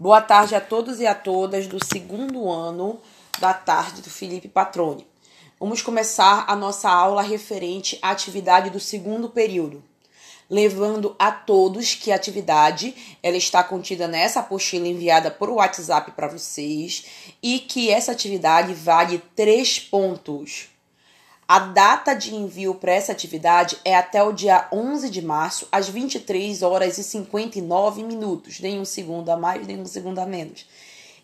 Boa tarde a todos e a todas do segundo ano da tarde do Felipe Patrone. Vamos começar a nossa aula referente à atividade do segundo período. Lembrando a todos que a atividade ela está contida nessa apostila enviada por WhatsApp para vocês e que essa atividade vale três pontos. A data de envio para essa atividade é até o dia 11 de março, às 23 horas e 59 minutos. Nem um segundo a mais, nem um segundo a menos.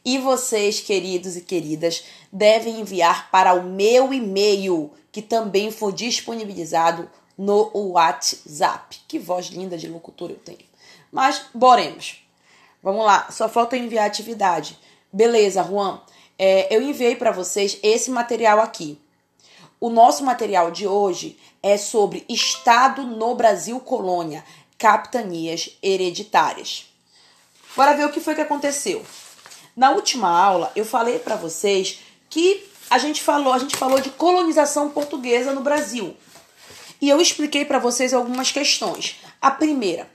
E vocês, queridos e queridas, devem enviar para o meu e-mail, que também foi disponibilizado no WhatsApp. Que voz linda de locutor eu tenho. Mas, boremos. Vamos lá, só falta enviar a atividade. Beleza, Juan. É, eu enviei para vocês esse material aqui. O nosso material de hoje é sobre Estado no Brasil Colônia, capitanias hereditárias. Bora ver o que foi que aconteceu. Na última aula, eu falei para vocês que a gente falou, a gente falou de colonização portuguesa no Brasil. E eu expliquei para vocês algumas questões. A primeira,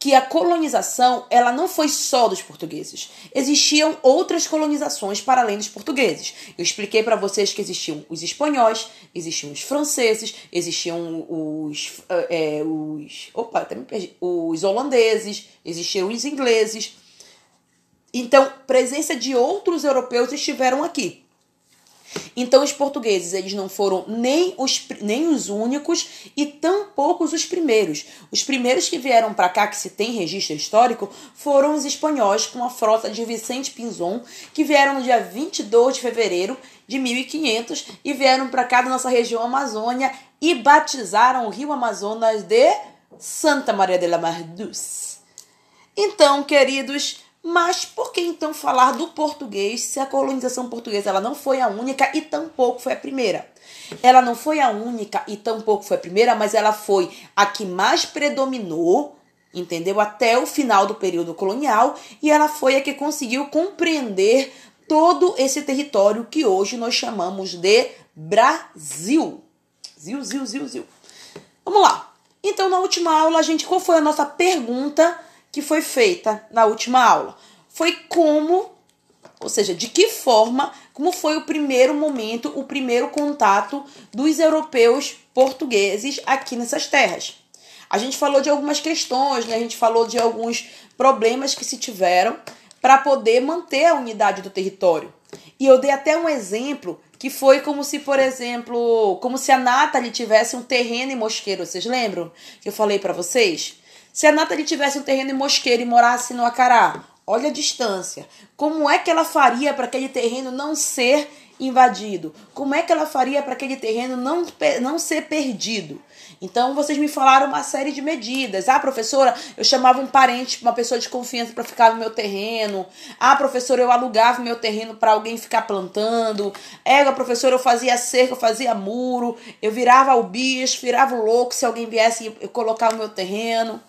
que a colonização ela não foi só dos portugueses. Existiam outras colonizações para além dos portugueses. Eu expliquei para vocês que existiam os espanhóis, existiam os franceses, existiam os, é, os, opa, até me perdi, os holandeses, existiam os ingleses. Então, presença de outros europeus estiveram aqui. Então, os portugueses eles não foram nem os, nem os únicos e tampouco os primeiros. Os primeiros que vieram para cá, que se tem registro histórico, foram os espanhóis com a frota de Vicente Pinzon, que vieram no dia 22 de fevereiro de 1500 e vieram para cá da nossa região Amazônia e batizaram o rio Amazonas de Santa Maria de la Mar Então, queridos, mas por que então falar do português se a colonização portuguesa ela não foi a única e tampouco foi a primeira? Ela não foi a única e tampouco foi a primeira, mas ela foi a que mais predominou, entendeu? Até o final do período colonial e ela foi a que conseguiu compreender todo esse território que hoje nós chamamos de Brasil. Zil, zil, zil, zil. Vamos lá. Então, na última aula, a gente, qual foi a nossa pergunta? Que foi feita na última aula. Foi como, ou seja, de que forma, como foi o primeiro momento, o primeiro contato dos europeus portugueses aqui nessas terras. A gente falou de algumas questões, né? a gente falou de alguns problemas que se tiveram para poder manter a unidade do território. E eu dei até um exemplo que foi como se, por exemplo, como se a Nathalie tivesse um terreno em Mosqueiro. Vocês lembram que eu falei para vocês? Se a Nathalie tivesse um terreno em Mosqueira e morasse no Acará, olha a distância. Como é que ela faria para aquele terreno não ser invadido? Como é que ela faria para aquele terreno não, não ser perdido? Então vocês me falaram uma série de medidas. Ah, professora, eu chamava um parente, uma pessoa de confiança para ficar no meu terreno. Ah, professora, eu alugava meu terreno para alguém ficar plantando. É, professora, eu fazia cerca, eu fazia muro. Eu virava o bicho, virava o louco se alguém viesse colocar o meu terreno.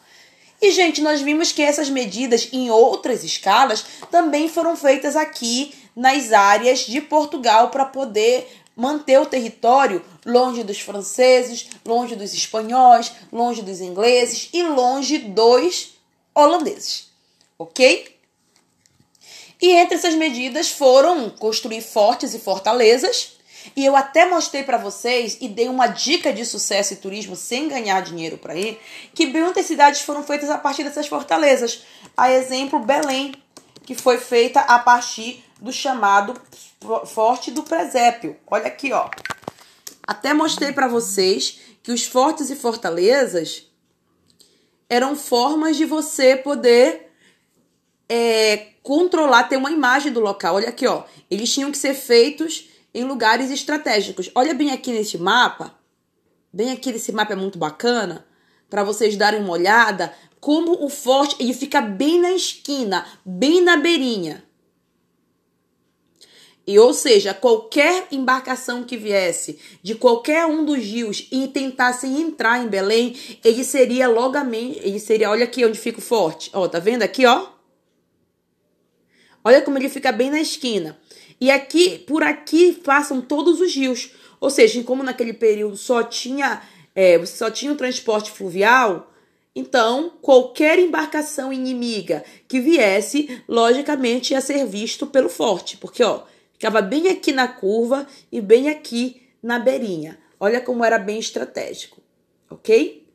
E, gente, nós vimos que essas medidas em outras escalas também foram feitas aqui nas áreas de Portugal para poder manter o território longe dos franceses, longe dos espanhóis, longe dos ingleses e longe dos holandeses. Ok? E entre essas medidas foram construir fortes e fortalezas e eu até mostrei para vocês e dei uma dica de sucesso e turismo sem ganhar dinheiro para ir, que muitas cidades foram feitas a partir dessas fortalezas. A exemplo, Belém, que foi feita a partir do chamado Forte do Presépio. Olha aqui, ó. Até mostrei para vocês que os fortes e fortalezas eram formas de você poder é, controlar, ter uma imagem do local. Olha aqui, ó. Eles tinham que ser feitos em lugares estratégicos. Olha bem aqui nesse mapa, bem aqui nesse mapa é muito bacana, para vocês darem uma olhada como o forte ele fica bem na esquina, bem na beirinha. E ou seja, qualquer embarcação que viesse de qualquer um dos rios e tentasse entrar em Belém, ele seria logamente, ele seria, olha aqui onde fica o forte. Ó, tá vendo aqui, ó? Olha como ele fica bem na esquina. E aqui, por aqui passam todos os rios. Ou seja, como naquele período só tinha, é, só tinha o transporte fluvial, Então, qualquer embarcação inimiga que viesse, logicamente ia ser visto pelo forte, porque ó, ficava bem aqui na curva e bem aqui na beirinha. Olha como era bem estratégico, ok?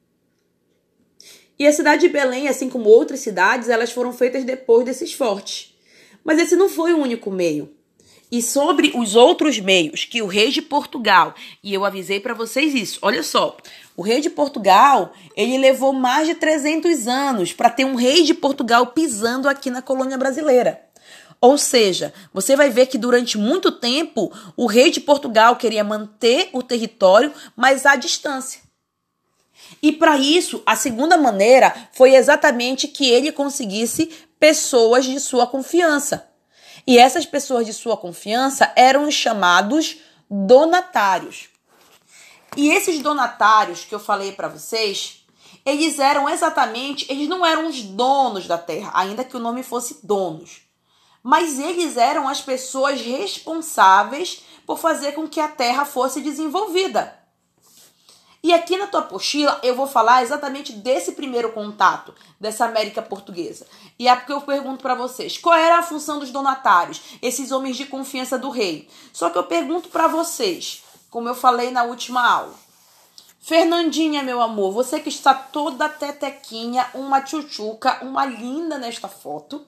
E a cidade de Belém, assim como outras cidades, elas foram feitas depois desses fortes. Mas esse não foi o único meio. E sobre os outros meios que o rei de Portugal, e eu avisei para vocês isso, olha só, o rei de Portugal, ele levou mais de 300 anos para ter um rei de Portugal pisando aqui na colônia brasileira. Ou seja, você vai ver que durante muito tempo o rei de Portugal queria manter o território, mas à distância. E para isso, a segunda maneira foi exatamente que ele conseguisse pessoas de sua confiança. E essas pessoas de sua confiança eram os chamados donatários. E esses donatários que eu falei para vocês, eles eram exatamente, eles não eram os donos da terra, ainda que o nome fosse donos. Mas eles eram as pessoas responsáveis por fazer com que a terra fosse desenvolvida. E aqui na tua apostila eu vou falar exatamente desse primeiro contato, dessa América Portuguesa. E é porque eu pergunto para vocês, qual era a função dos donatários, esses homens de confiança do rei? Só que eu pergunto para vocês, como eu falei na última aula. Fernandinha, meu amor, você que está toda tetequinha, uma tchutchuca, uma linda nesta foto.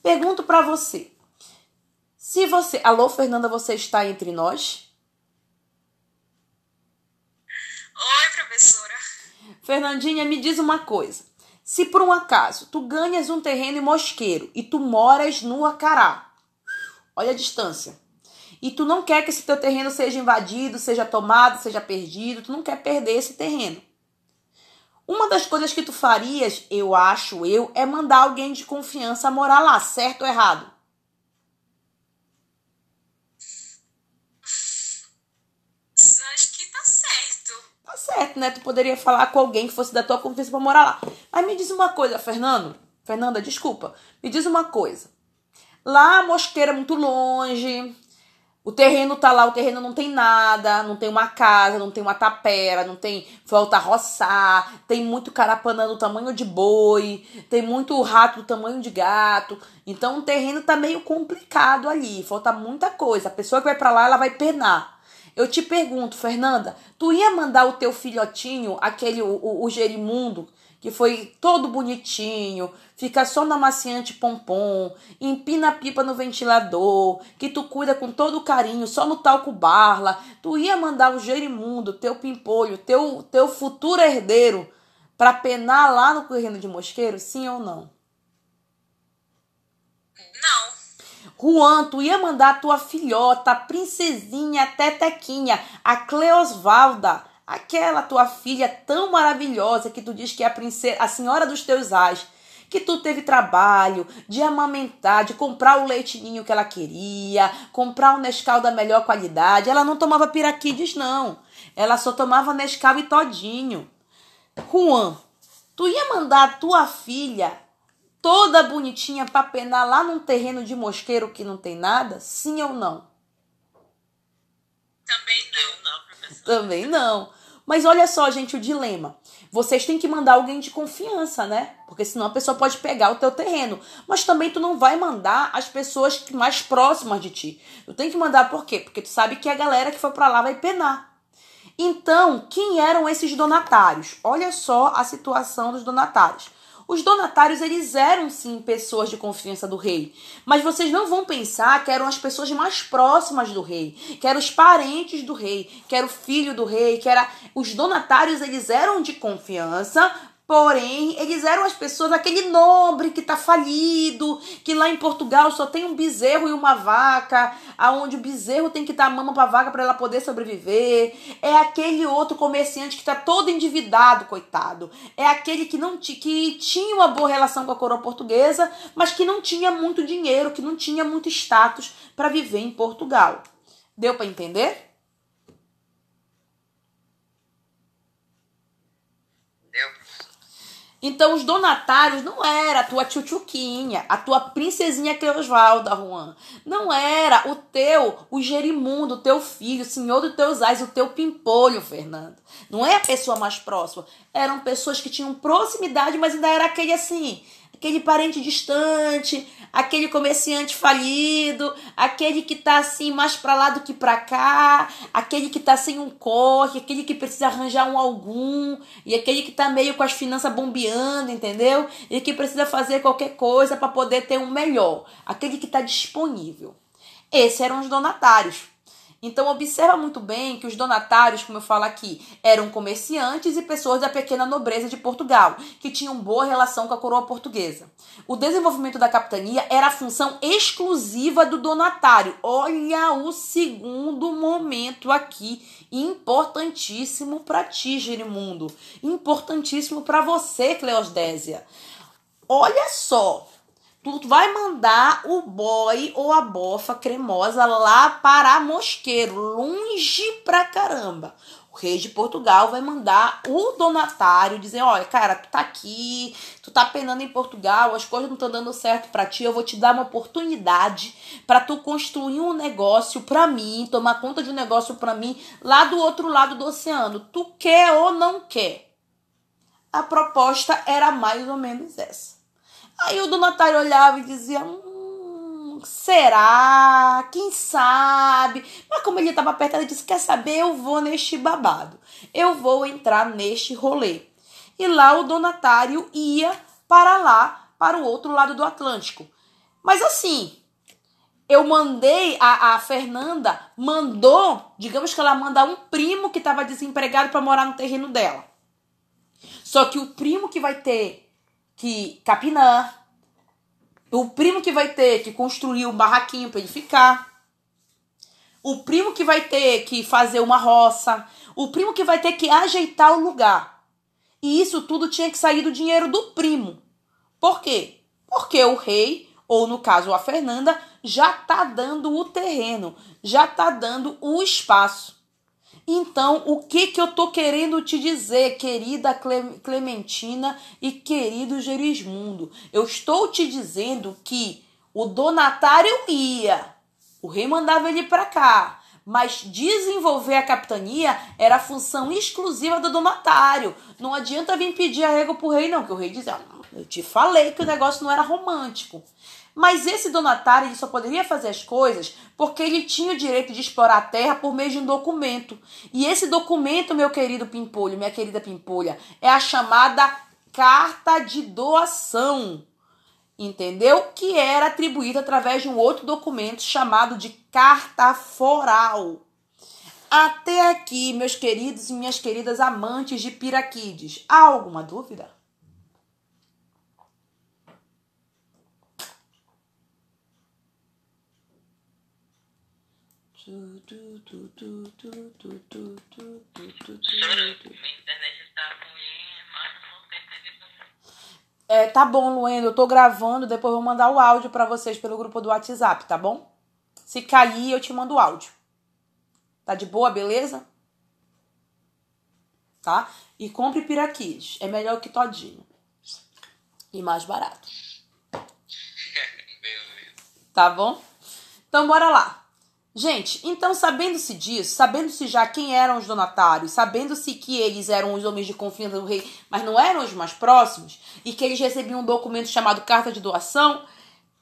Pergunto para você. Se você, alô Fernanda, você está entre nós? Oi, professora. Fernandinha, me diz uma coisa. Se por um acaso tu ganhas um terreno em Mosqueiro e tu moras no Acará, olha a distância, e tu não quer que esse teu terreno seja invadido, seja tomado, seja perdido, tu não quer perder esse terreno. Uma das coisas que tu farias, eu acho eu, é mandar alguém de confiança morar lá, certo ou errado? Certo, né? Tu poderia falar com alguém que fosse da tua confiança para morar lá. Mas me diz uma coisa, Fernando. Fernanda, desculpa. Me diz uma coisa. Lá a mosqueira é muito longe. O terreno tá lá, o terreno não tem nada, não tem uma casa, não tem uma tapera, não tem falta roçar, tem muito carapanã do tamanho de boi, tem muito rato do tamanho de gato. Então o terreno tá meio complicado ali, falta muita coisa. A pessoa que vai para lá, ela vai penar. Eu te pergunto, Fernanda, tu ia mandar o teu filhotinho, aquele, o, o, gerimundo, que foi todo bonitinho, fica só na maciante pompom, empina a pipa no ventilador, que tu cuida com todo carinho, só no talco barla, tu ia mandar o gerimundo, teu pimpolho, teu, teu futuro herdeiro, para penar lá no terreno de mosqueiro, sim ou não? Juan, tu ia mandar a tua filhota, a princesinha, a Tetequinha, a Cleosvalda, aquela tua filha tão maravilhosa que tu diz que é a princesa, a senhora dos teus ais, que tu teve trabalho de amamentar, de comprar o leitinho que ela queria, comprar um Nescau da melhor qualidade. Ela não tomava piraquides, não. Ela só tomava Nescau e todinho. Juan, tu ia mandar a tua filha toda bonitinha para penar lá num terreno de mosqueiro que não tem nada? Sim ou não? Também não, não, professor. Também não. Mas olha só, gente, o dilema. Vocês têm que mandar alguém de confiança, né? Porque senão a pessoa pode pegar o teu terreno. Mas também tu não vai mandar as pessoas mais próximas de ti. Tu tem que mandar por quê? Porque tu sabe que a galera que foi para lá vai penar. Então, quem eram esses donatários? Olha só a situação dos donatários. Os donatários, eles eram sim pessoas de confiança do rei. Mas vocês não vão pensar que eram as pessoas mais próximas do rei, que eram os parentes do rei, que era o filho do rei, que era. Os donatários, eles eram de confiança, Porém, eles eram as pessoas, aquele nobre que está falido, que lá em Portugal só tem um bezerro e uma vaca, aonde o bezerro tem que dar mama para a vaca para ela poder sobreviver. É aquele outro comerciante que está todo endividado, coitado. É aquele que não que tinha uma boa relação com a coroa portuguesa, mas que não tinha muito dinheiro, que não tinha muito status para viver em Portugal. Deu para entender? Então, os donatários não era a tua tchutchuquinha, a tua princesinha Cleosvalda, Juan. Não era o teu, o Gerimundo, o teu filho, o senhor dos teus ais, o teu pimpolho, Fernando. Não é a pessoa mais próxima. Eram pessoas que tinham proximidade, mas ainda era aquele assim, aquele parente distante, aquele comerciante falido, aquele que tá assim mais para lá do que para cá, aquele que tá sem um corre, aquele que precisa arranjar um algum, e aquele que tá meio com as finanças bombeando, entendeu? E que precisa fazer qualquer coisa para poder ter um melhor, aquele que tá disponível. Esses eram os donatários. Então observa muito bem que os donatários, como eu falo aqui, eram comerciantes e pessoas da pequena nobreza de Portugal, que tinham boa relação com a coroa portuguesa. O desenvolvimento da capitania era a função exclusiva do donatário. Olha o segundo momento aqui, importantíssimo para ti, Gerimundo, importantíssimo para você, Cleosdésia. Olha só, tu vai mandar o boy ou a bofa cremosa lá para Mosqueiro, longe pra caramba. O rei de Portugal vai mandar o donatário dizer: Olha, cara, tu tá aqui, tu tá penando em Portugal, as coisas não estão dando certo para ti. Eu vou te dar uma oportunidade para tu construir um negócio para mim, tomar conta de um negócio para mim lá do outro lado do oceano. Tu quer ou não quer? A proposta era mais ou menos essa. Aí o donatário olhava e dizia: hum, será? Quem sabe? Mas como ele estava perto, ele disse: quer saber? Eu vou neste babado. Eu vou entrar neste rolê. E lá o donatário ia para lá, para o outro lado do Atlântico. Mas assim, eu mandei, a, a Fernanda mandou, digamos que ela manda um primo que estava desempregado para morar no terreno dela. Só que o primo que vai ter que capinar, o primo que vai ter que construir um barraquinho para ele ficar, o primo que vai ter que fazer uma roça, o primo que vai ter que ajeitar o lugar. E isso tudo tinha que sair do dinheiro do primo. Por quê? Porque o rei, ou no caso a Fernanda, já tá dando o terreno, já tá dando o espaço. Então, o que que eu tô querendo te dizer, querida Clementina e querido Gerismundo? Eu estou te dizendo que o donatário ia, o rei mandava ele para cá, mas desenvolver a capitania era função exclusiva do donatário. Não adianta vir pedir arrego pro rei, não, que o rei dizia: ah, Eu te falei que o negócio não era romântico. Mas esse donatário ele só poderia fazer as coisas porque ele tinha o direito de explorar a terra por meio de um documento. E esse documento, meu querido Pimpolho, minha querida Pimpolha, é a chamada carta de doação. Entendeu? Que era atribuída através de um outro documento chamado de carta foral. Até aqui, meus queridos e minhas queridas amantes de Piraquides, há alguma dúvida? Professora, minha internet está ruim, mas não tem É, tá bom, Luendo, eu tô gravando, depois eu vou mandar o áudio para vocês pelo grupo do WhatsApp, tá bom? Se cair, eu te mando o áudio. Tá de boa, beleza? Tá? E compre piraquis, é melhor que todinho. E mais barato. Tá bom? Então bora lá. Gente, então sabendo-se disso, sabendo-se já quem eram os donatários, sabendo-se que eles eram os homens de confiança do rei, mas não eram os mais próximos, e que eles recebiam um documento chamado carta de doação,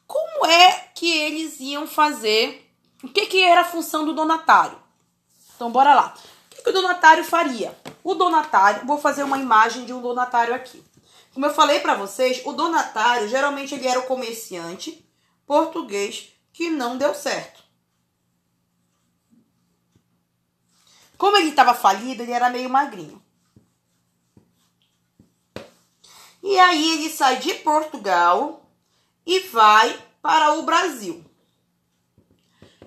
como é que eles iam fazer? O que, que era a função do donatário? Então, bora lá. O que, que o donatário faria? O donatário, vou fazer uma imagem de um donatário aqui. Como eu falei para vocês, o donatário geralmente ele era o comerciante português que não deu certo. Como ele estava falido, ele era meio magrinho. E aí ele sai de Portugal e vai para o Brasil.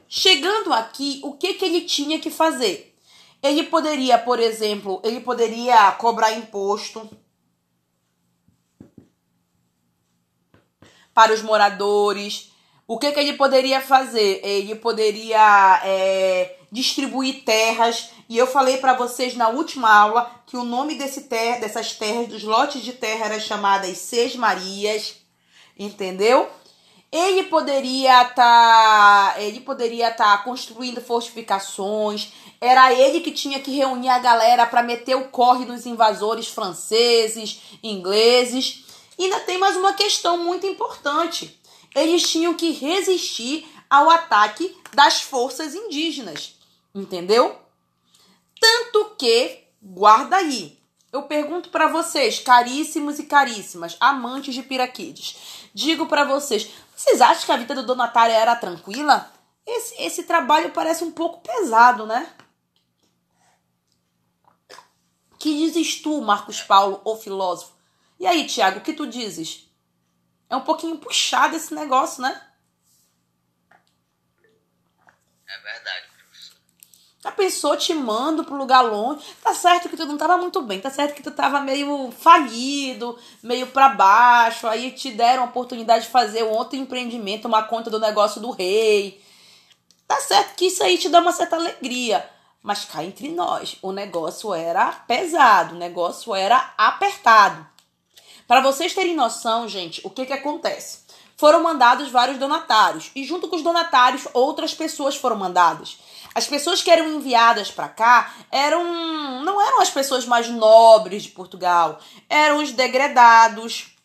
Chegando aqui, o que, que ele tinha que fazer? Ele poderia, por exemplo, ele poderia cobrar imposto para os moradores. O que, que ele poderia fazer? Ele poderia é, distribuir terras E eu falei para vocês na última aula que o nome desse ter, dessas terras, dos lotes de terra, era chamadas Seis Marias, entendeu? Ele poderia estar, tá, ele poderia estar tá construindo fortificações. Era ele que tinha que reunir a galera para meter o corre nos invasores franceses, ingleses. E ainda tem mais uma questão muito importante. Eles tinham que resistir ao ataque das forças indígenas, entendeu? Tanto que, guarda aí, eu pergunto para vocês, caríssimos e caríssimas, amantes de piraquides, digo para vocês, vocês acham que a vida do donatário era tranquila? Esse, esse trabalho parece um pouco pesado, né? Que dizes tu, Marcos Paulo, o filósofo? E aí, Tiago, o que tu dizes? É um pouquinho puxado esse negócio, né? É verdade, Já pensou te mando pro lugar longe? Tá certo que tu não tava muito bem, tá certo que tu tava meio falido, meio para baixo, aí te deram a oportunidade de fazer um outro empreendimento, uma conta do negócio do rei. Tá certo que isso aí te dá uma certa alegria. Mas cá entre nós, o negócio era pesado, o negócio era apertado. Para vocês terem noção, gente, o que que acontece? foram mandados vários donatários e junto com os donatários outras pessoas foram mandadas. As pessoas que eram enviadas para cá eram não eram as pessoas mais nobres de Portugal, eram os degredados,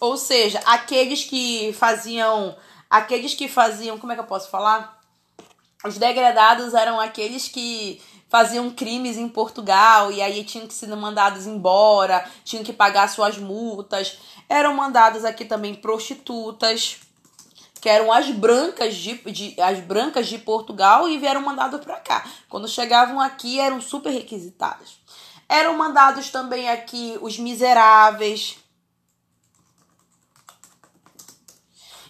ou seja, aqueles que faziam aqueles que faziam, como é que eu posso falar? Os degredados eram aqueles que faziam crimes em Portugal e aí tinham que ser mandados embora, tinham que pagar suas multas. Eram mandadas aqui também prostitutas, que eram as brancas de, de as brancas de Portugal e vieram mandadas para cá. Quando chegavam aqui eram super requisitadas. Eram mandados também aqui os miseráveis.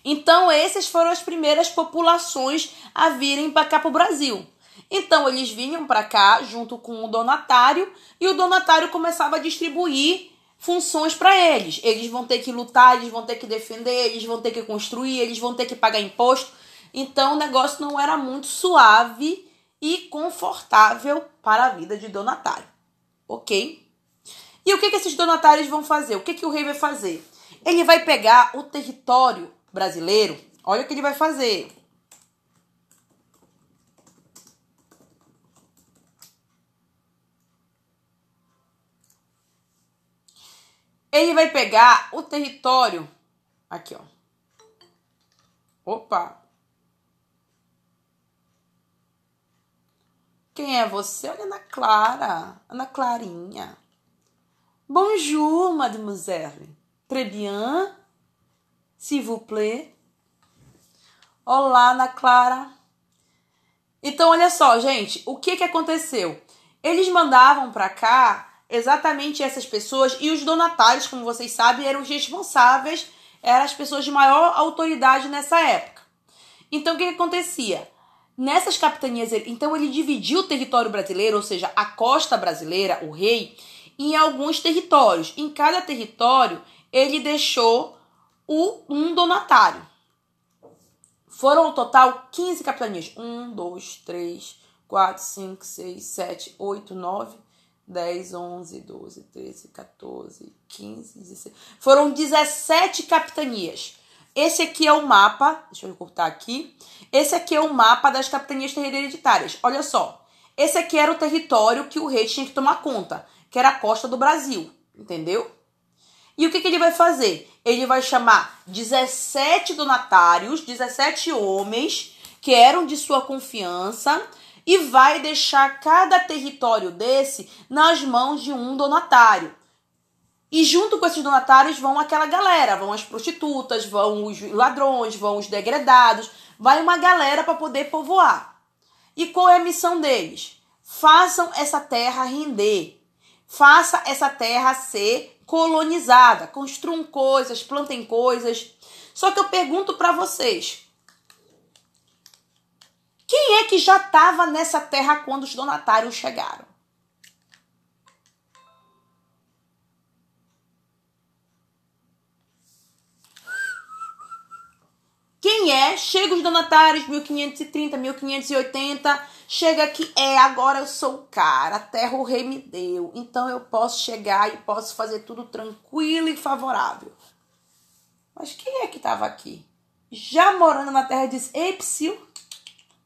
Então, essas foram as primeiras populações a virem para cá para o Brasil. Então eles vinham para cá junto com o donatário e o donatário começava a distribuir funções para eles. Eles vão ter que lutar, eles vão ter que defender, eles vão ter que construir, eles vão ter que pagar imposto. Então o negócio não era muito suave e confortável para a vida de donatário. Ok? E o que, que esses donatários vão fazer? O que, que o rei vai fazer? Ele vai pegar o território brasileiro. Olha o que ele vai fazer. Ele vai pegar o território. Aqui, ó. Opa! Quem é você? Olha, Ana Clara. Ana Clarinha. Bonjour, mademoiselle. Très bien. S'il vous plaît. Olá, Ana Clara. Então, olha só, gente. O que que aconteceu? Eles mandavam pra cá exatamente essas pessoas e os donatários, como vocês sabem, eram os responsáveis, eram as pessoas de maior autoridade nessa época. Então o que, que acontecia? Nessas capitanias, então ele dividiu o território brasileiro, ou seja, a costa brasileira, o rei, em alguns territórios. Em cada território, ele deixou o, um donatário. Foram no total 15 capitanias. 1, 2, 3, 4, 5, 6, 7, 8, 9, 10, 11, 12, 13, 14, 15, 16. Foram 17 capitanias. Esse aqui é o mapa, deixa eu cortar aqui. Esse aqui é o mapa das capitanias hereditárias. Olha só. Esse aqui era o território que o rei tinha que tomar conta, que era a costa do Brasil, entendeu? E o que, que ele vai fazer? Ele vai chamar 17 donatários, 17 homens que eram de sua confiança, e vai deixar cada território desse nas mãos de um donatário. E junto com esses donatários vão aquela galera, vão as prostitutas, vão os ladrões, vão os degredados, vai uma galera para poder povoar. E qual é a missão deles? Façam essa terra render. Faça essa terra ser colonizada. Construam coisas, plantem coisas. Só que eu pergunto para vocês, quem é que já estava nessa terra quando os donatários chegaram? Quem é? Chega os donatários, 1530, 1580, chega aqui, é, agora eu sou o cara, a terra o rei me deu, então eu posso chegar e posso fazer tudo tranquilo e favorável. Mas quem é que estava aqui? Já morando na terra diz, ei, psiu,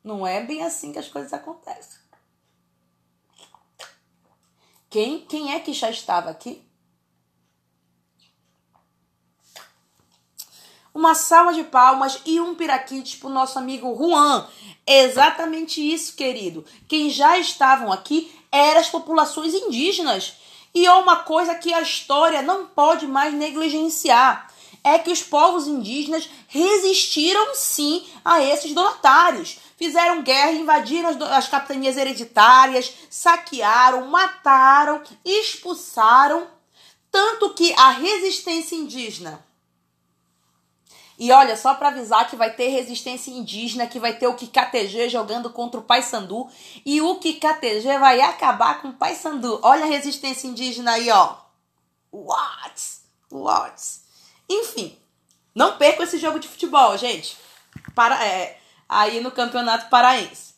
não é bem assim que as coisas acontecem. Quem, quem é que já estava aqui? Uma salva de palmas e um piraquites para o nosso amigo Juan. Exatamente isso, querido. Quem já estavam aqui eram as populações indígenas. E é uma coisa que a história não pode mais negligenciar. É que os povos indígenas resistiram sim a esses donatários fizeram guerra, invadiram as, as capitanias hereditárias, saquearam, mataram, expulsaram, tanto que a resistência indígena e olha, só para avisar que vai ter resistência indígena, que vai ter o KKTG jogando contra o Paysandu e o KKTG vai acabar com o Paysandu. Olha a resistência indígena aí, ó. What? What? Enfim, não perca esse jogo de futebol, gente. Para, é, aí no Campeonato Paraense.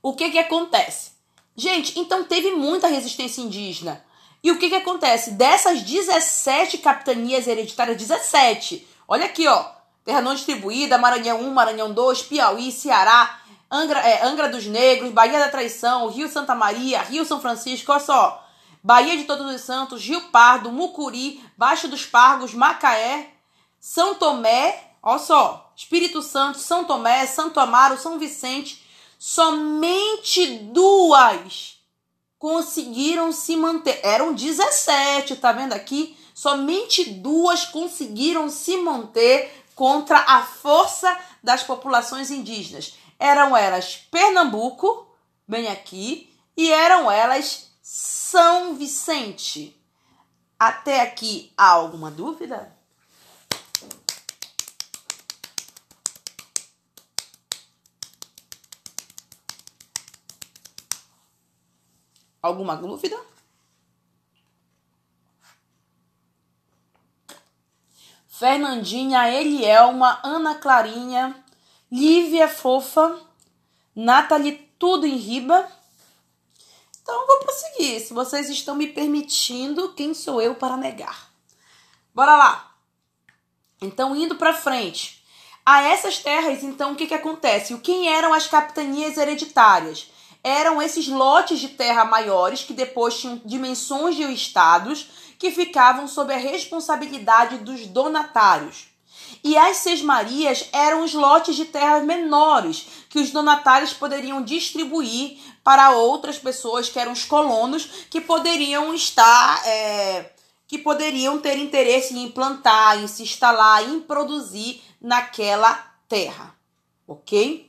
O que que acontece? Gente, então teve muita resistência indígena. E o que que acontece? Dessas 17 capitanias hereditárias, 17. Olha aqui, ó. Terra não distribuída, Maranhão 1, Maranhão 2, Piauí, Ceará, Angra, é, Angra dos Negros, Bahia da Traição, Rio Santa Maria, Rio São Francisco, olha só. Bahia de Todos os Santos, Rio Pardo, Mucuri, Baixo dos Pargos, Macaé, São Tomé, olha só. Espírito Santo, São Tomé, Santo Amaro, São Vicente, somente duas conseguiram se manter. Eram 17, tá vendo aqui? Somente duas conseguiram se manter contra a força das populações indígenas. Eram elas Pernambuco, bem aqui, e eram elas São Vicente. Até aqui há alguma dúvida? Alguma dúvida? Fernandinha, Elielma, Ana Clarinha, Lívia Fofa, Nathalie Tudo em Riba. Então vou prosseguir. Se vocês estão me permitindo, quem sou eu para negar? Bora lá. Então indo para frente. A essas terras, então, o que, que acontece? O quem eram as capitanias hereditárias? Eram esses lotes de terra maiores que depois tinham dimensões de estados que ficavam sob a responsabilidade dos donatários. E as sesmarias eram os lotes de terras menores que os donatários poderiam distribuir para outras pessoas que eram os colonos que poderiam estar é, que poderiam ter interesse em implantar, em se instalar, em produzir naquela terra, ok?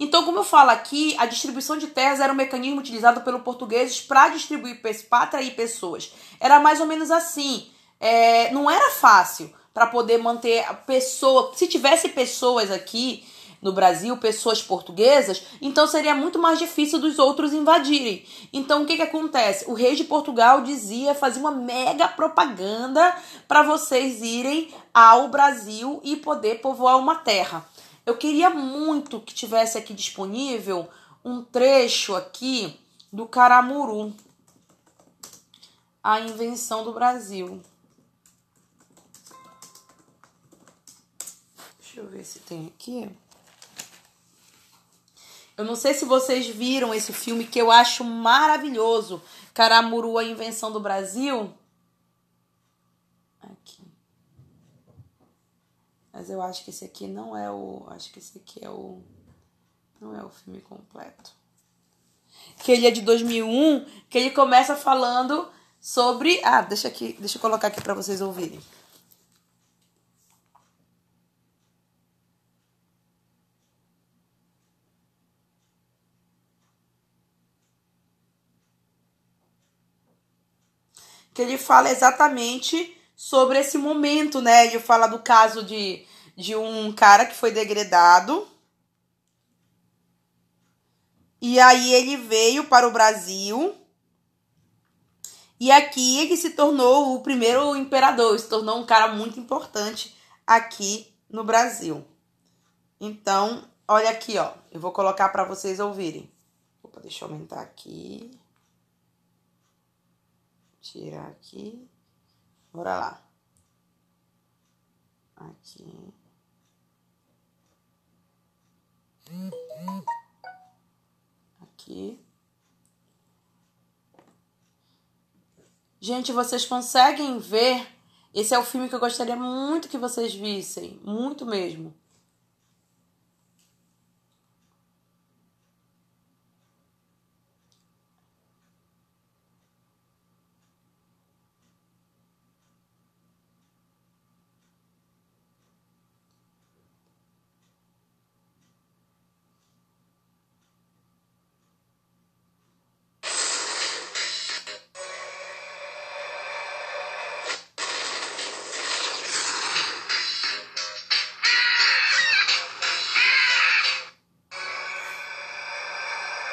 Então, como eu falo aqui, a distribuição de terras era um mecanismo utilizado pelos portugueses para distribuir, para atrair pessoas. Era mais ou menos assim. É, não era fácil para poder manter a pessoa. Se tivesse pessoas aqui no Brasil, pessoas portuguesas, então seria muito mais difícil dos outros invadirem. Então o que, que acontece? O rei de Portugal dizia, fazia uma mega propaganda para vocês irem ao Brasil e poder povoar uma terra. Eu queria muito que tivesse aqui disponível um trecho aqui do Caramuru, a invenção do Brasil. Deixa eu ver se tem aqui. Eu não sei se vocês viram esse filme que eu acho maravilhoso, Caramuru, a invenção do Brasil. Mas eu acho que esse aqui não é o. Acho que esse aqui é o. Não é o filme completo. Que ele é de 2001, que ele começa falando sobre. Ah, deixa aqui, deixa eu colocar aqui para vocês ouvirem. Que ele fala exatamente sobre esse momento, né? Ele fala do caso de de um cara que foi degradado. E aí ele veio para o Brasil. E aqui ele se tornou o primeiro imperador, se tornou um cara muito importante aqui no Brasil. Então, olha aqui, ó. Eu vou colocar para vocês ouvirem. Opa, deixa eu aumentar aqui. Tirar aqui. Bora lá. Aqui. Aqui. Gente, vocês conseguem ver? Esse é o filme que eu gostaria muito que vocês vissem. Muito mesmo.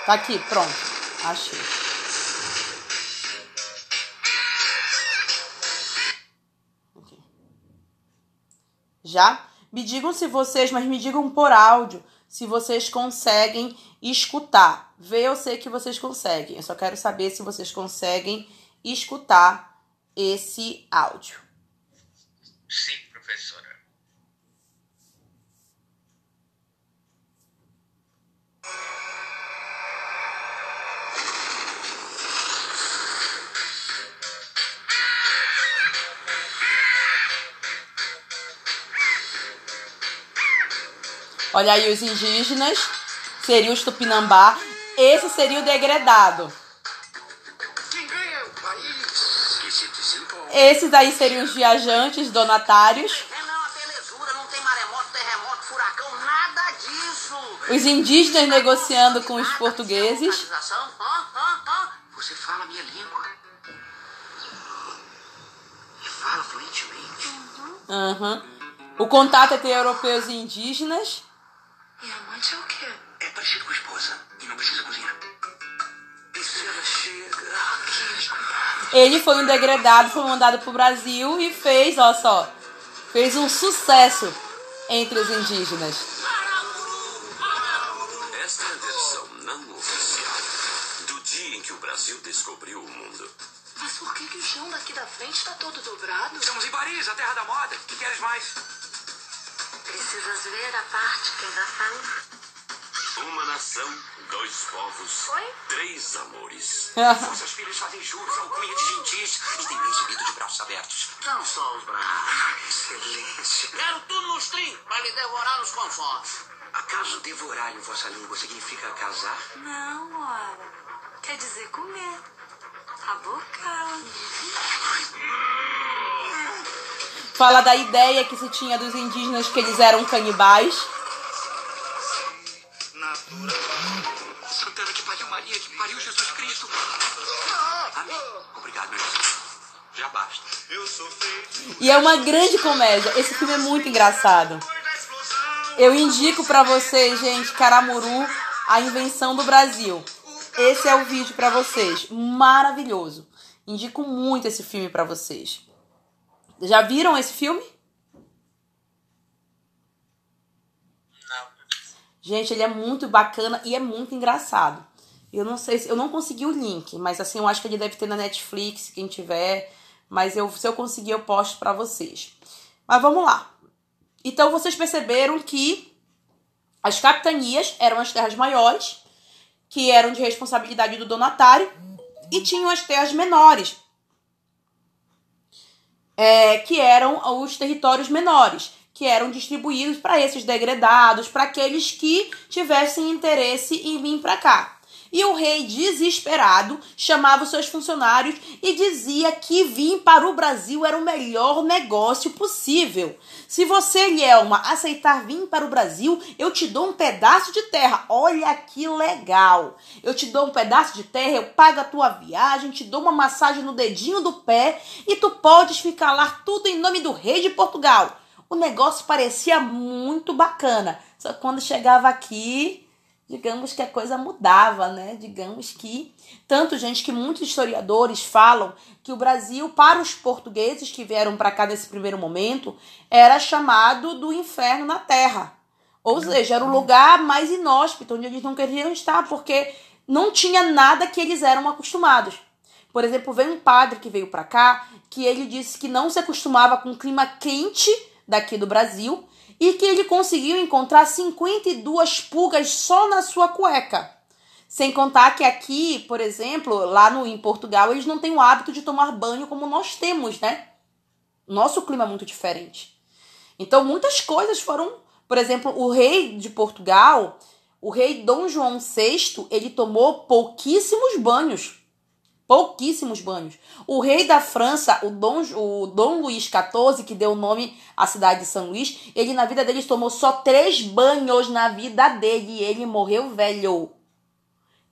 Tá aqui, pronto. Achei. Já? Me digam se vocês, mas me digam por áudio, se vocês conseguem escutar. Ver eu sei que vocês conseguem. Eu só quero saber se vocês conseguem escutar esse áudio. Sim, professora. Olha aí os indígenas, seria o Tupinambá, esse seria o degradado. Esses aí seriam os viajantes donatários. É. Os indígenas negociando com os portugueses. Você fala minha língua. E fala fluentemente. O contato entre europeus e indígenas. E amante é o quê? É parecido com a esposa. E não precisa cozinhar. E se ela chega aqui? Ele foi um degradado, foi mandado pro Brasil e fez, ó só, fez um sucesso entre os indígenas. Esta é a versão não oficial do dia em que o Brasil descobriu o mundo. Mas por que, que o chão daqui da frente está todo dobrado? Estamos em Paris, a terra da moda. O que queres mais? Precisas ver a parte que ainda falta. Uma nação, dois povos, Oi? três amores. Suas filhas fazem juros, alcunha de gentis e tem me recebido de braços abertos. Não só os braços. Excelência. Quero tudo nos trim para lhe devorar nos confortos. Acaso devorar em vossa língua significa casar? Não, ora. Quer dizer comer. A boca. Fala da ideia que se tinha dos indígenas que eles eram canibais. Santana Maria, que pariu Jesus Cristo. Amém. Obrigado, Jesus. Já basta. E é uma grande comédia. Esse filme é muito engraçado. Eu indico pra vocês, gente, Caramuru, a invenção do Brasil. Esse é o vídeo pra vocês. Maravilhoso. Indico muito esse filme pra vocês. Já viram esse filme? Não. Gente, ele é muito bacana e é muito engraçado. Eu não sei se eu não consegui o link, mas assim, eu acho que ele deve ter na Netflix, quem tiver, mas eu se eu conseguir eu posto pra vocês. Mas vamos lá. Então vocês perceberam que as capitanias eram as terras maiores, que eram de responsabilidade do donatário, e tinham as terras menores, é, que eram os territórios menores, que eram distribuídos para esses degradados, para aqueles que tivessem interesse em vir para cá. E o rei, desesperado, chamava seus funcionários e dizia que vir para o Brasil era o melhor negócio possível. Se você, Lielma, aceitar vir para o Brasil, eu te dou um pedaço de terra. Olha que legal! Eu te dou um pedaço de terra, eu pago a tua viagem, te dou uma massagem no dedinho do pé e tu podes ficar lá tudo em nome do rei de Portugal. O negócio parecia muito bacana. Só que quando chegava aqui, digamos que a coisa mudava, né? Digamos que tanto gente que muitos historiadores falam que o Brasil para os portugueses que vieram para cá nesse primeiro momento era chamado do inferno na terra. Ou seja, era o lugar mais inóspito onde eles não queriam estar porque não tinha nada que eles eram acostumados. Por exemplo, veio um padre que veio para cá que ele disse que não se acostumava com o clima quente daqui do Brasil e que ele conseguiu encontrar 52 pulgas só na sua cueca. Sem contar que aqui, por exemplo, lá no, em Portugal, eles não têm o hábito de tomar banho como nós temos, né? Nosso clima é muito diferente. Então, muitas coisas foram. Por exemplo, o rei de Portugal, o rei Dom João VI, ele tomou pouquíssimos banhos. Pouquíssimos banhos. O rei da França, o Dom, o Dom Luís XIV, que deu o nome à cidade de São Luís, ele na vida dele tomou só três banhos na vida dele e ele morreu velho.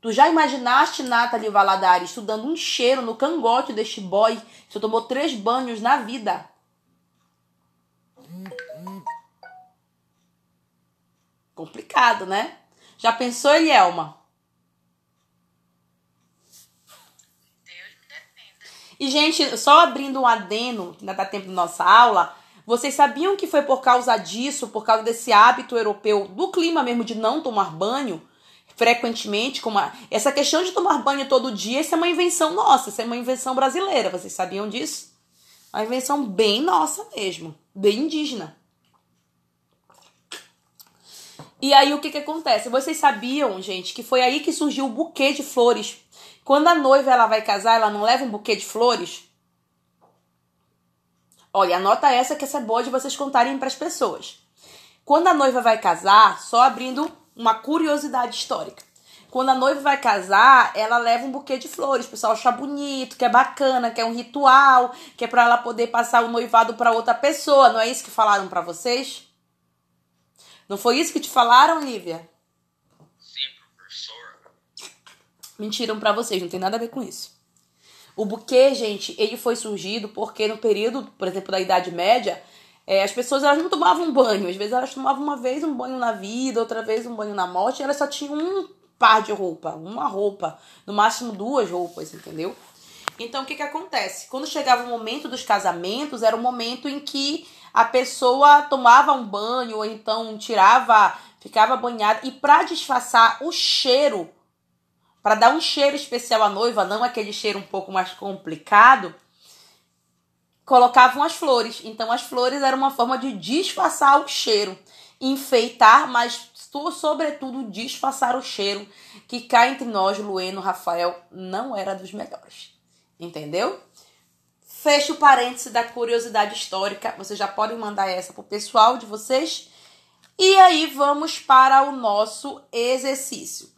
Tu já imaginaste Nathalie Valadares estudando um cheiro no cangote deste boy que tomou três banhos na vida? Complicado, né? Já pensou, Elielma? E, gente, só abrindo um adeno, ainda dá tempo da nossa aula, vocês sabiam que foi por causa disso, por causa desse hábito europeu, do clima mesmo de não tomar banho frequentemente, como a... essa questão de tomar banho todo dia, isso é uma invenção nossa, isso é uma invenção brasileira, vocês sabiam disso? Uma invenção bem nossa mesmo, bem indígena. E aí o que que acontece? Vocês sabiam, gente, que foi aí que surgiu o buquê de flores quando a noiva ela vai casar, ela não leva um buquê de flores? Olha, anota essa que essa é boa de vocês contarem para as pessoas. Quando a noiva vai casar, só abrindo uma curiosidade histórica. Quando a noiva vai casar, ela leva um buquê de flores. O pessoal acha bonito, que é bacana, que é um ritual, que é para ela poder passar o noivado para outra pessoa. Não é isso que falaram para vocês? Não foi isso que te falaram, Lívia? Mentiram para vocês, não tem nada a ver com isso. O buquê, gente, ele foi surgido porque no período, por exemplo, da Idade Média, é, as pessoas elas não tomavam banho. Às vezes elas tomavam uma vez um banho na vida, outra vez um banho na morte, e elas só tinham um par de roupa, uma roupa, no máximo duas roupas, entendeu? Então o que que acontece? Quando chegava o momento dos casamentos, era o momento em que a pessoa tomava um banho ou então tirava, ficava banhada e para disfarçar o cheiro para dar um cheiro especial à noiva, não aquele cheiro um pouco mais complicado, colocavam as flores. Então as flores eram uma forma de disfarçar o cheiro, enfeitar, mas sobretudo disfarçar o cheiro que cá entre nós, Lueno, Rafael, não era dos melhores. Entendeu? Fecha o parêntese da curiosidade histórica. Vocês já podem mandar essa pro pessoal de vocês. E aí vamos para o nosso exercício.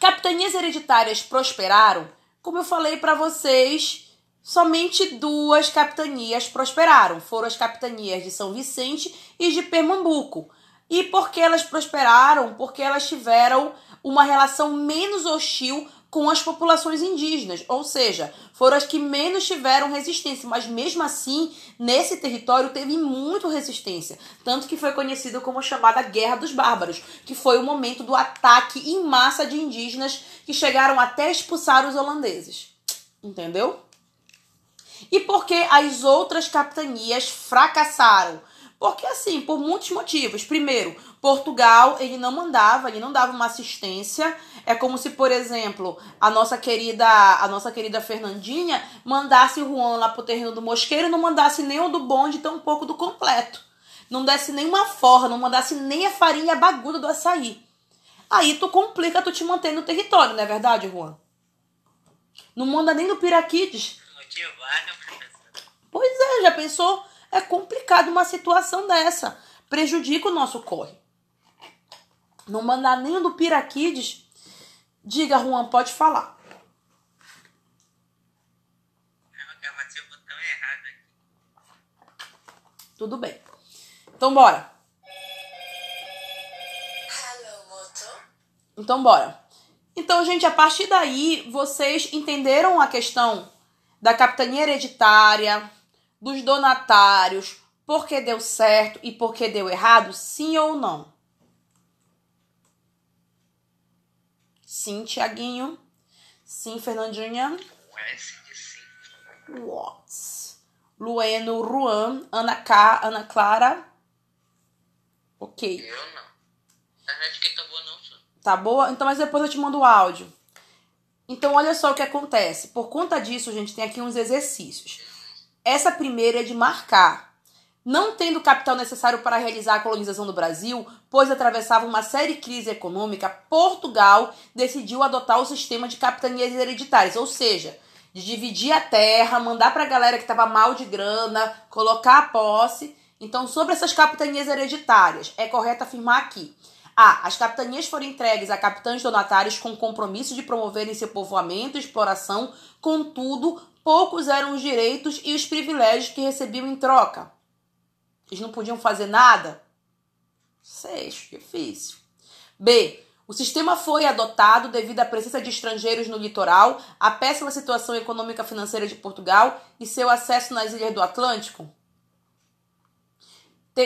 Capitanias hereditárias prosperaram? Como eu falei para vocês, somente duas capitanias prosperaram. Foram as capitanias de São Vicente e de Pernambuco. E por que elas prosperaram? Porque elas tiveram uma relação menos hostil com as populações indígenas, ou seja, foram as que menos tiveram resistência, mas mesmo assim, nesse território teve muito resistência, tanto que foi conhecido como chamada Guerra dos Bárbaros, que foi o momento do ataque em massa de indígenas que chegaram até expulsar os holandeses. Entendeu? E por que as outras capitanias fracassaram? Porque assim, por muitos motivos. Primeiro, Portugal, ele não mandava, ele não dava uma assistência. É como se, por exemplo, a nossa querida, a nossa querida Fernandinha mandasse o Juan lá pro terreno do Mosqueiro e não mandasse nem o do bonde, tão pouco do completo. Não desse nenhuma forra, não mandasse nem a farinha baguda do açaí. Aí tu complica tu te manter no território, não é verdade, Juan? Não manda nem no Piraquides. Pois é, já pensou? É complicado uma situação dessa. Prejudica o nosso corre. Não mandar nem do Piraquides. Diga, Juan, pode falar. Tudo bem. Então, bora. Então, bora. Então, gente, a partir daí, vocês entenderam a questão da capitania hereditária, dos donatários, por que deu certo e por que deu errado, sim ou não? Sim, Tiaguinho. Sim, Fernandinha. Sim. Watts. Lueno, Ruan, Ana K, Ana Clara. Ok. Eu não. A internet que tá boa não, senhor. Tá boa? Então, mas depois eu te mando o áudio. Então, olha só o que acontece. Por conta disso, gente, tem aqui uns exercícios. Essa primeira é de marcar. Não tendo capital necessário para realizar a colonização do Brasil, pois atravessava uma séria crise econômica, Portugal decidiu adotar o sistema de capitanias hereditárias, ou seja, de dividir a terra, mandar para a galera que estava mal de grana, colocar a posse. Então, sobre essas capitanias hereditárias, é correto afirmar aqui a. As capitanias foram entregues a capitães donatários com compromisso de promoverem seu povoamento e exploração, contudo, poucos eram os direitos e os privilégios que recebiam em troca. Eles não podiam fazer nada? Sei, difícil. B. O sistema foi adotado devido à presença de estrangeiros no litoral, à péssima situação econômica financeira de Portugal e seu acesso nas ilhas do Atlântico?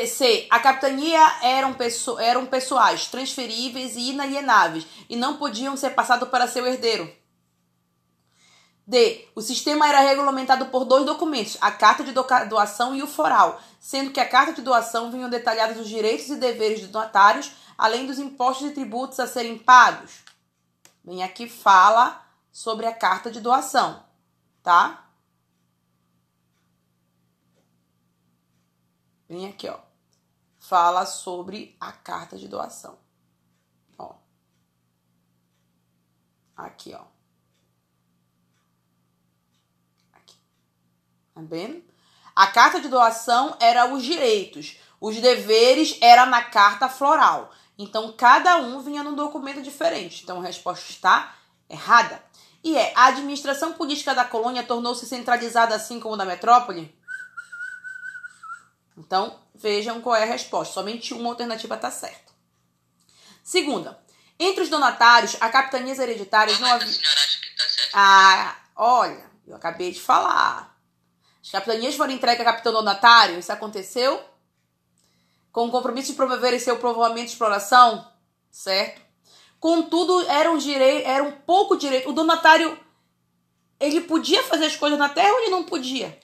C. A capitania eram, eram pessoais, transferíveis e inalienáveis e não podiam ser passados para seu herdeiro. D. O sistema era regulamentado por dois documentos, a Carta de Doação e o Foral, sendo que a Carta de Doação vinham detalhados os direitos e deveres dos donatários, além dos impostos e tributos a serem pagos. Bem, aqui fala sobre a Carta de Doação, tá? Vem aqui, ó. Fala sobre a carta de doação. Ó. Aqui, ó. Aqui. Tá vendo? A carta de doação era os direitos. Os deveres era na carta floral. Então, cada um vinha num documento diferente. Então, a resposta está errada. E é, a administração política da colônia tornou-se centralizada assim como da metrópole? Então, vejam qual é a resposta. Somente uma alternativa está certa. Segunda, entre os donatários, a capitanias hereditárias não é havia. tá? Ah, olha, eu acabei de falar. As capitanias foram entregues a capitão donatário, isso aconteceu? Com o compromisso de promover seu povoamento e exploração, certo? Contudo, era um direito, era um pouco direito. O donatário, ele podia fazer as coisas na terra ou ele não podia?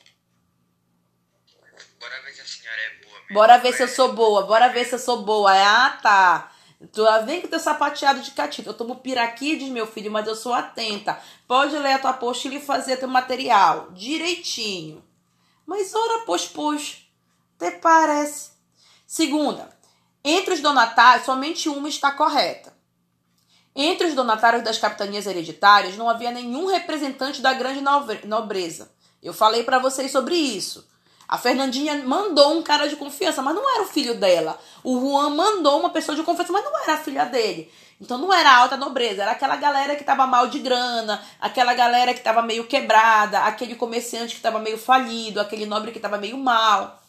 Bora ver se a senhora é boa mesmo. Bora ver se eu sou boa, bora ver se eu sou boa. Ah, tá. Tu vem com teu sapateado de catita. Eu tomo piraquides, meu filho, mas eu sou atenta. Pode ler a tua apostila e fazer teu material direitinho. Mas ora, pois, pois, até parece. Segunda, entre os donatários, somente uma está correta. Entre os donatários das capitanias hereditárias, não havia nenhum representante da grande nobre- nobreza. Eu falei pra vocês sobre isso. A Fernandinha mandou um cara de confiança, mas não era o filho dela. O Juan mandou uma pessoa de confiança, mas não era a filha dele. Então não era alta nobreza, era aquela galera que tava mal de grana, aquela galera que tava meio quebrada, aquele comerciante que tava meio falido, aquele nobre que tava meio mal.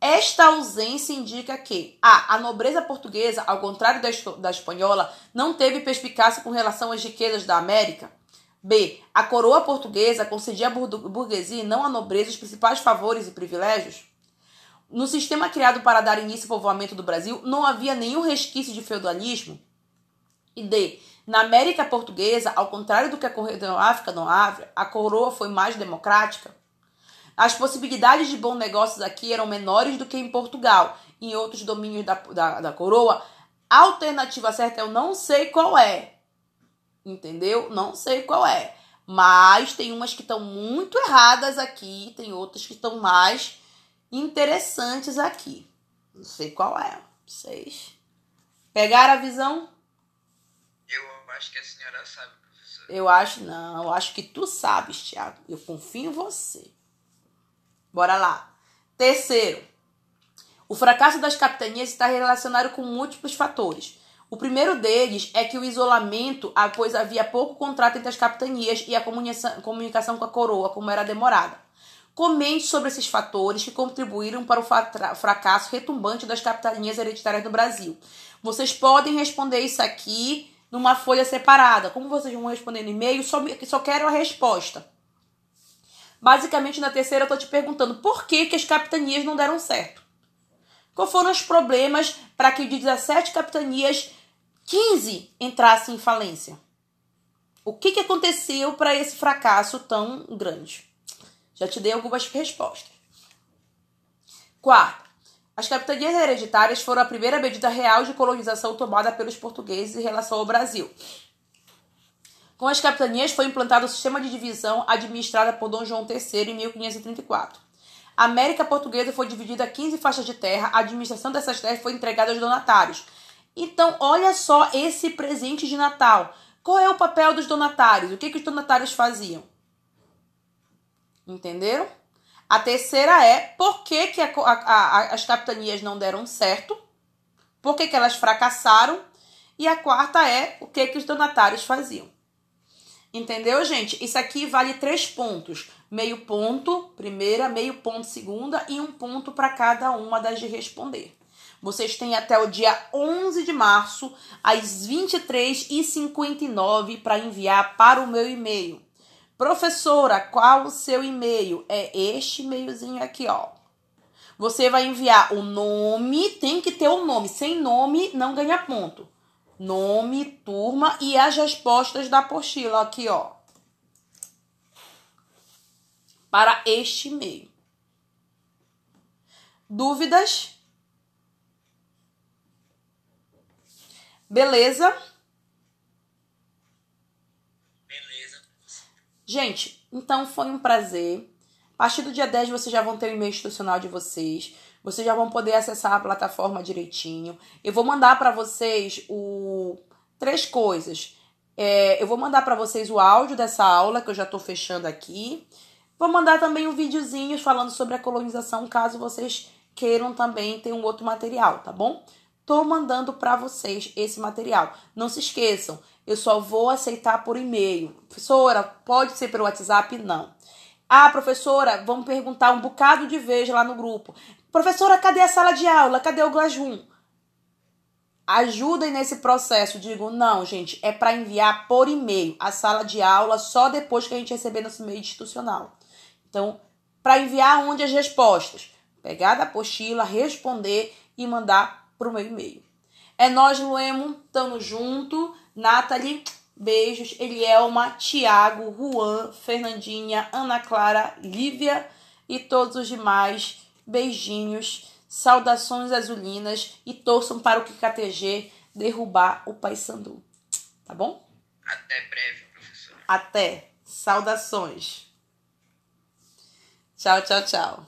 Esta ausência indica que A. A nobreza portuguesa, ao contrário da, da espanhola, não teve perspicácia com relação às riquezas da América. B. A coroa portuguesa concedia à burguesia e não à nobreza os principais favores e privilégios. No sistema criado para dar início ao povoamento do Brasil, não havia nenhum resquício de feudalismo. E D. Na América Portuguesa, ao contrário do que ocorreu na África, no África, a coroa foi mais democrática. As possibilidades de bons negócios aqui eram menores do que em Portugal. Em outros domínios da, da, da coroa, a alternativa certa eu não sei qual é. Entendeu? Não sei qual é. Mas tem umas que estão muito erradas aqui, tem outras que estão mais interessantes aqui. Não sei qual é. Vocês pegaram a visão? Acho que a senhora sabe, professor. Eu acho não, eu acho que tu sabes, Thiago. Eu confio em você. Bora lá. Terceiro, o fracasso das capitanias está relacionado com múltiplos fatores. O primeiro deles é que o isolamento, ah, pois havia pouco contrato entre as capitanias e a comunicação, com a coroa, como era demorada. Comente sobre esses fatores que contribuíram para o fracasso retumbante das capitanias hereditárias no Brasil. Vocês podem responder isso aqui numa folha separada. Como vocês vão responder no e-mail, só, só quero a resposta. Basicamente, na terceira, eu tô te perguntando por que, que as capitanias não deram certo. Quais foram os problemas para que de 17 capitanias, 15 entrassem em falência? O que, que aconteceu para esse fracasso tão grande? Já te dei algumas respostas. Quarto, as capitanias hereditárias foram a primeira medida real de colonização tomada pelos portugueses em relação ao Brasil. Com as capitanias foi implantado o sistema de divisão administrado por Dom João III em 1534. A América Portuguesa foi dividida em 15 faixas de terra, a administração dessas terras foi entregada aos donatários. Então, olha só esse presente de Natal. Qual é o papel dos donatários? O que, que os donatários faziam? Entenderam? A terceira é por que, que a, a, a, as capitanias não deram certo, por que, que elas fracassaram, e a quarta é o que, que os donatários faziam. Entendeu, gente? Isso aqui vale três pontos: meio ponto, primeira, meio ponto, segunda, e um ponto para cada uma das de responder. Vocês têm até o dia 11 de março, às 23h59, para enviar para o meu e-mail Professora, qual o seu e-mail? É este e-mailzinho aqui, ó. Você vai enviar o nome, tem que ter o um nome. Sem nome, não ganha ponto. Nome, turma e as respostas da apostila aqui, ó. Para este e-mail. Dúvidas? Beleza? Gente, então foi um prazer. A partir do dia 10 vocês já vão ter o e-mail institucional de vocês. Vocês já vão poder acessar a plataforma direitinho. Eu vou mandar para vocês o três coisas. É, eu vou mandar para vocês o áudio dessa aula que eu já estou fechando aqui. Vou mandar também um videozinho falando sobre a colonização, caso vocês queiram também ter um outro material, tá bom? Tô mandando para vocês esse material. Não se esqueçam, eu só vou aceitar por e-mail. Professora, pode ser pelo WhatsApp? Não. Ah, professora, vamos perguntar um bocado de vez lá no grupo. Professora, cadê a sala de aula? Cadê o Glassroom? Ajudem nesse processo. Digo, não, gente, é para enviar por e-mail a sala de aula só depois que a gente receber nosso e-mail institucional. Então, para enviar onde as respostas? Pegar da apostila, responder e mandar para o meu e-mail. É nós, Luemo, tamo junto. Nathalie, beijos. Elielma, Tiago, Juan, Fernandinha, Ana Clara, Lívia e todos os demais. Beijinhos, saudações azulinas e torçam para o KKTG derrubar o Paysandu. Tá bom? Até breve, professor. Até. Saudações. Tchau, tchau, tchau.